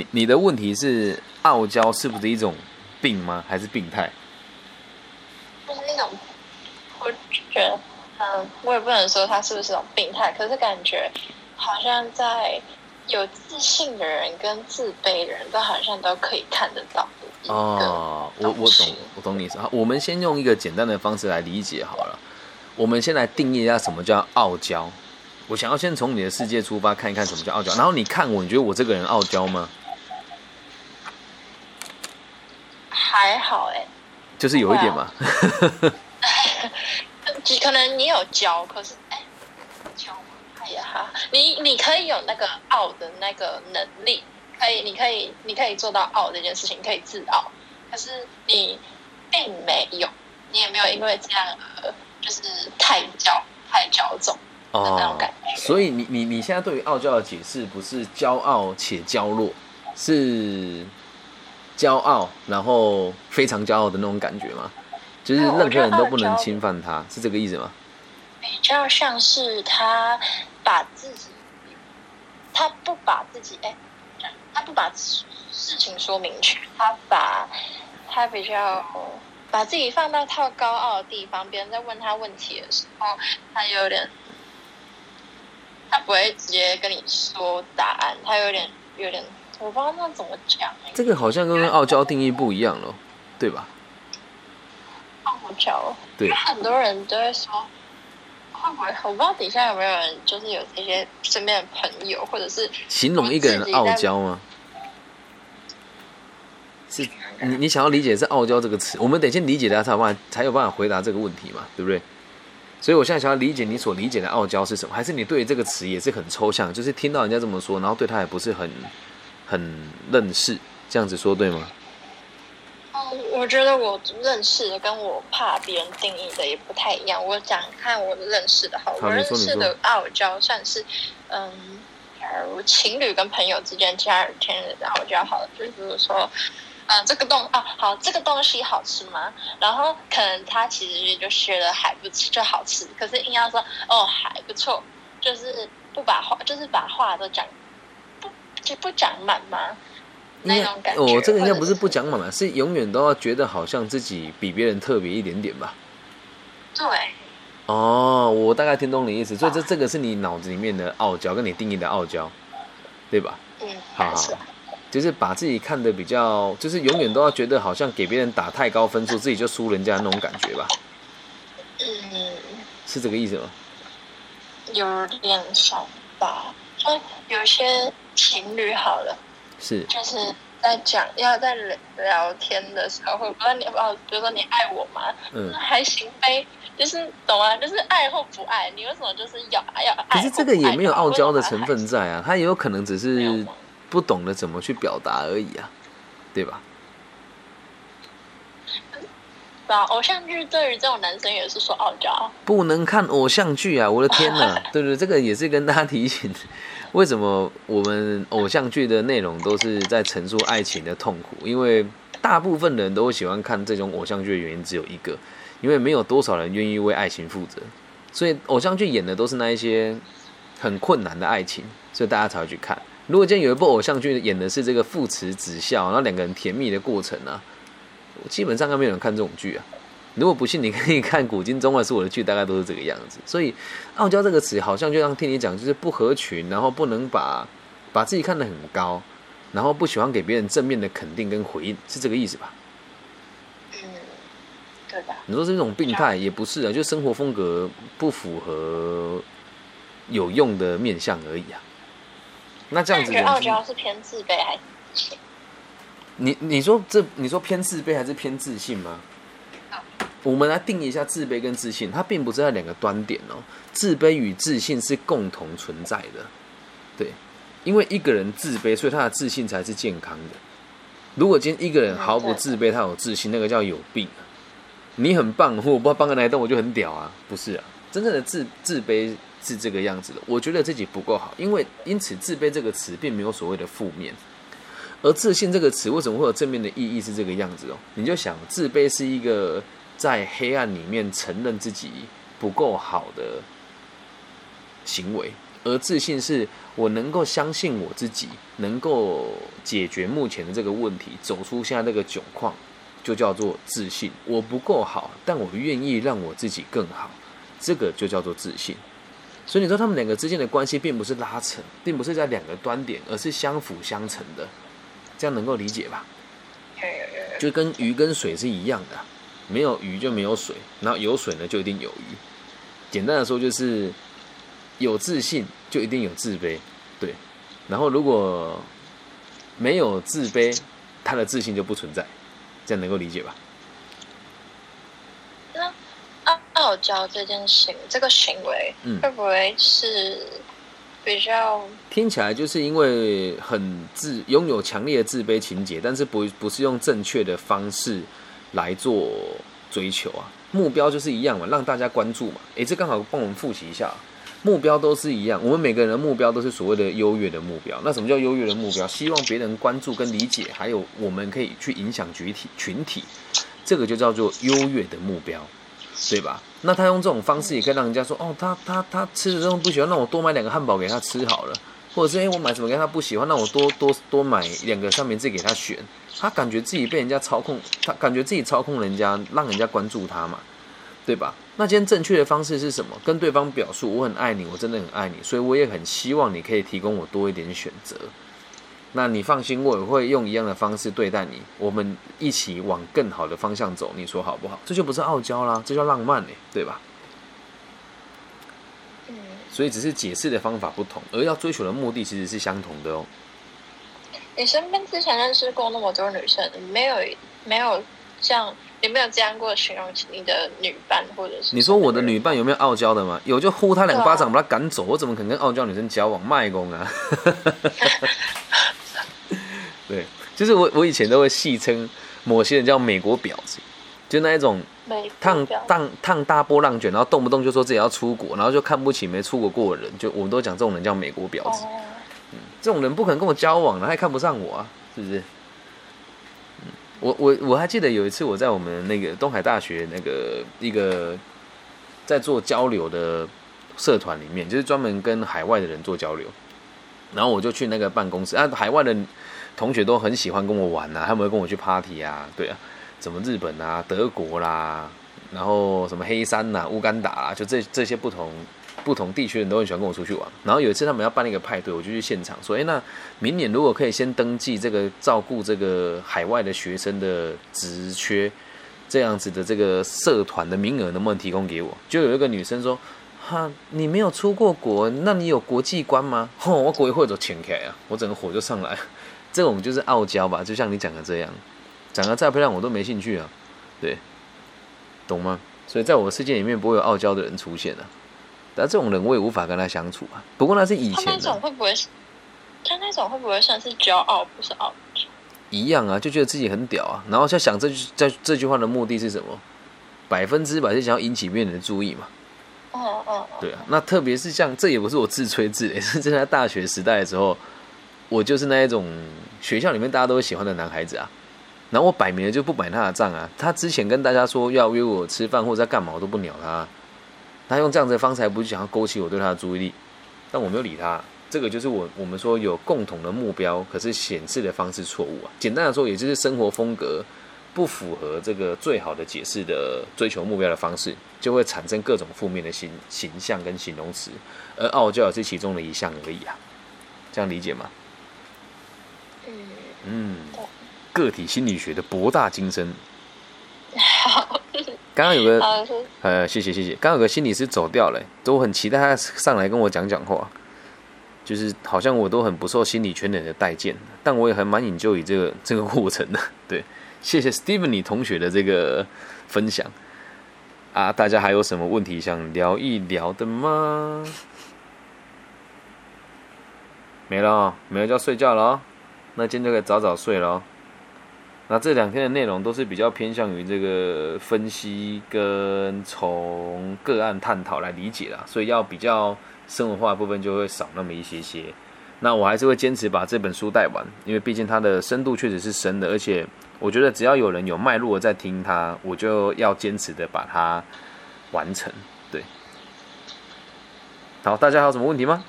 你你的问题是傲娇是不是一种病吗？还是病态？就是那种，我觉得，嗯，我也不能说他是不是种病态，可是感觉好像在有自信的人跟自卑的人都好像都可以看得到哦，我我懂，我懂你意思。好，我们先用一个简单的方式来理解好了。我们先来定义一下什么叫傲娇。我想要先从你的世界出发，看一看什么叫傲娇。然后你看我，你觉得我这个人傲娇吗？还好哎，就是有一点嘛。可能你有教，可是哎，教吗？哎呀，你你可以有那个傲的那个能力，可以，你可以，你可以做到傲这件事情，可以自傲。可是你并没有，你也没有因为这样而就是太骄太骄纵。哦，所以你你你现在对于傲娇的解释不是骄傲且娇弱，是骄傲然后非常骄傲的那种感觉吗？就是任何人都不能侵犯他，是这个意思吗？比较像是他把自己，他不把自己哎，他不把事情说明确，他把他比较把自己放到太高傲的地方，别人在问他问题的时候，他有点。他不会直接跟你说答案，他有点有点，我不知道那怎么讲。这个好像跟傲娇定义不一样了，对吧？傲娇，对，很多人都会说，会不会？我不知道底下有没有人，就是有这些身边的朋友，或者是形容一个人傲娇吗？是你你想要理解是傲娇这个词，我们得先理解他才有办法才有办法回答这个问题嘛，对不对？所以，我现在想要理解你所理解的傲娇是什么？还是你对这个词也是很抽象？就是听到人家这么说，然后对他也不是很很认识，这样子说对吗？哦，我觉得我认识的跟我怕别人定义的也不太一样。我讲看我认识的好，我认识的傲娇算是，嗯，假如情侣跟朋友之间、家人之间的傲娇好了，就是比如说。嗯，这个东啊好，这个东西好吃吗？然后可能他其实就学的还不吃就好吃，可是硬要说哦还不错，就是不把话就是把话都讲不就不长满吗？那种感觉。我这个应该不是不讲满嘛，是永远都要觉得好像自己比别人特别一点点吧？对。哦，我大概听懂你意思，所以这这个是你脑子里面的傲娇，跟你定义的傲娇，对吧？嗯，好好。就是把自己看的比较，就是永远都要觉得好像给别人打太高分数，自己就输人家那种感觉吧。嗯，是这个意思吗？有点少吧。就有些情侣好了，是就是在讲要在聊天的时候，会不知道你哦，比如说你爱我吗？嗯，还行呗，就是懂啊？就是爱或不爱，你为什么就是要要爱？可是这个也没有傲娇的成分在啊，他也有可能只是。不懂得怎么去表达而已啊，对吧？啊，偶像剧对于这种男生也是说傲娇，不能看偶像剧啊！我的天呐，对对，这个也是跟大家提醒，为什么我们偶像剧的内容都是在陈述爱情的痛苦？因为大部分人都喜欢看这种偶像剧的原因只有一个，因为没有多少人愿意为爱情负责，所以偶像剧演的都是那一些很困难的爱情，所以大家才会去看。如果今天有一部偶像剧演的是这个父慈子孝，然后两个人甜蜜的过程呢，基本上应该没有人看这种剧啊。如果不信，你可以看古今中外是我的剧，大概都是这个样子。所以“傲娇”这个词，好像就像听你讲，就是不合群，然后不能把把自己看得很高，然后不喜欢给别人正面的肯定跟回应，是这个意思吧？嗯，对吧？你说是一种病态，也不是啊，就生活风格不符合有用的面相而已啊。那这样子觉得，傲娇是偏自卑还是？你你说这你说偏自卑还是偏自信吗？我们来定义一下自卑跟自信，它并不是在两个端点哦。自卑与自信是共同存在的，对，因为一个人自卑，所以他的自信才是健康的。如果今天一个人毫不自卑，他有自信，那个叫有病。你很棒，我不知道帮个哪一动，我就很屌啊，不是啊？真正的自自卑。是这个样子的，我觉得自己不够好，因为因此自卑这个词并没有所谓的负面，而自信这个词为什么会有正面的意义？是这个样子哦，你就想自卑是一个在黑暗里面承认自己不够好的行为，而自信是我能够相信我自己，能够解决目前的这个问题，走出现在这个窘况，就叫做自信。我不够好，但我愿意让我自己更好，这个就叫做自信。所以你说他们两个之间的关系并不是拉扯，并不是在两个端点，而是相辅相成的，这样能够理解吧？就跟鱼跟水是一样的，没有鱼就没有水，然后有水呢就一定有鱼。简单的说就是。有自信就一定有自卑，对。然后如果没有自卑，他的自信就不存在，这样能够理解吧？那傲傲娇这件行这个行为，嗯，会不会是比较听起来就是因为很自拥有强烈的自卑情节，但是不不是用正确的方式来做追求啊？目标就是一样嘛，让大家关注嘛。诶，这刚好帮我们复习一下。目标都是一样，我们每个人的目标都是所谓的优越的目标。那什么叫优越的目标？希望别人关注跟理解，还有我们可以去影响群体群体，这个就叫做优越的目标，对吧？那他用这种方式也可以让人家说，哦，他他他吃的这种不喜欢，那我多买两个汉堡给他吃好了，或者是哎，我买什么给他不喜欢，那我多多多买两个三明治给他选，他感觉自己被人家操控，他感觉自己操控人家，让人家关注他嘛。对吧？那今天正确的方式是什么？跟对方表述我很爱你，我真的很爱你，所以我也很希望你可以提供我多一点选择。那你放心，我也会用一样的方式对待你，我们一起往更好的方向走，你说好不好？这就不是傲娇啦，这叫浪漫嘞，对吧？嗯。所以只是解释的方法不同，而要追求的目的其实是相同的哦。你身边之前认识过那么多女生，没有没有像。有没有这样过形容你的女伴，或者是你说我的女伴有没有傲娇的吗？有就呼她两巴掌把她赶走，我怎么可能跟傲娇女生交往卖功啊？对，就是我我以前都会戏称某些人叫美国婊子，就那一种烫烫烫大波浪卷，然后动不动就说自己要出国，然后就看不起没出国过的人，就我们都讲这种人叫美国婊子。嗯，这种人不可能跟我交往的，他也看不上我啊，是不是？我我我还记得有一次我在我们那个东海大学那个一个在做交流的社团里面，就是专门跟海外的人做交流，然后我就去那个办公室啊，海外的同学都很喜欢跟我玩呐，他们会跟我去 party 啊，对啊，什么日本啊、德国啦，然后什么黑山呐、乌干达啦，就这这些不同。不同地区人都很喜欢跟我出去玩，然后有一次他们要办一个派对，我就去现场说：“哎，那明年如果可以先登记这个照顾这个海外的学生的职缺，这样子的这个社团的名额能不能提供给我？”就有一个女生说：“哈，你没有出过国，那你有国际观吗？”吼，我过一会就前开啊，我整个火就上来。这种就是傲娇吧，就像你讲的这样，长得再漂亮我都没兴趣啊，对，懂吗？所以在我的世界里面不会有傲娇的人出现啊。但这种人我也无法跟他相处啊。不过那是以前。他那种会不会？他那种会不会算是骄傲，不是傲娇？一样啊，就觉得自己很屌啊。然后在想这句在这句话的目的是什么？百分之百是想要引起别人的注意嘛。哦哦。对啊，那特别是像这也不是我自吹自擂，是在大学时代的时候，我就是那一种学校里面大家都会喜欢的男孩子啊。然后我摆明了就不买他的账啊。他之前跟大家说要约我吃饭或者在干嘛，我都不鸟他。他用这样子的方式，还不是想要勾起我对他的注意力？但我没有理他。这个就是我我们说有共同的目标，可是显示的方式错误啊。简单的说，也就是生活风格不符合这个最好的解释的追求目标的方式，就会产生各种负面的形形象跟形容词。而傲娇也是其中的一项而已啊。这样理解吗？嗯嗯，个体心理学的博大精深。好。刚刚有个呃，谢谢谢谢。刚刚有个心理师走掉了，都很期待他上来跟我讲讲话。就是好像我都很不受心理圈的人的待见，但我也很蛮引咎于这个这个过程的。对，谢谢 Steven 同学的这个分享。啊，大家还有什么问题想聊一聊的吗？没了，没了就要睡觉了。那今天就可以早早睡了。那这两天的内容都是比较偏向于这个分析跟从个案探讨来理解啦，所以要比较生活化部分就会少那么一些些。那我还是会坚持把这本书带完，因为毕竟它的深度确实是深的，而且我觉得只要有人有脉络在听它，我就要坚持的把它完成。对，好，大家还有什么问题吗？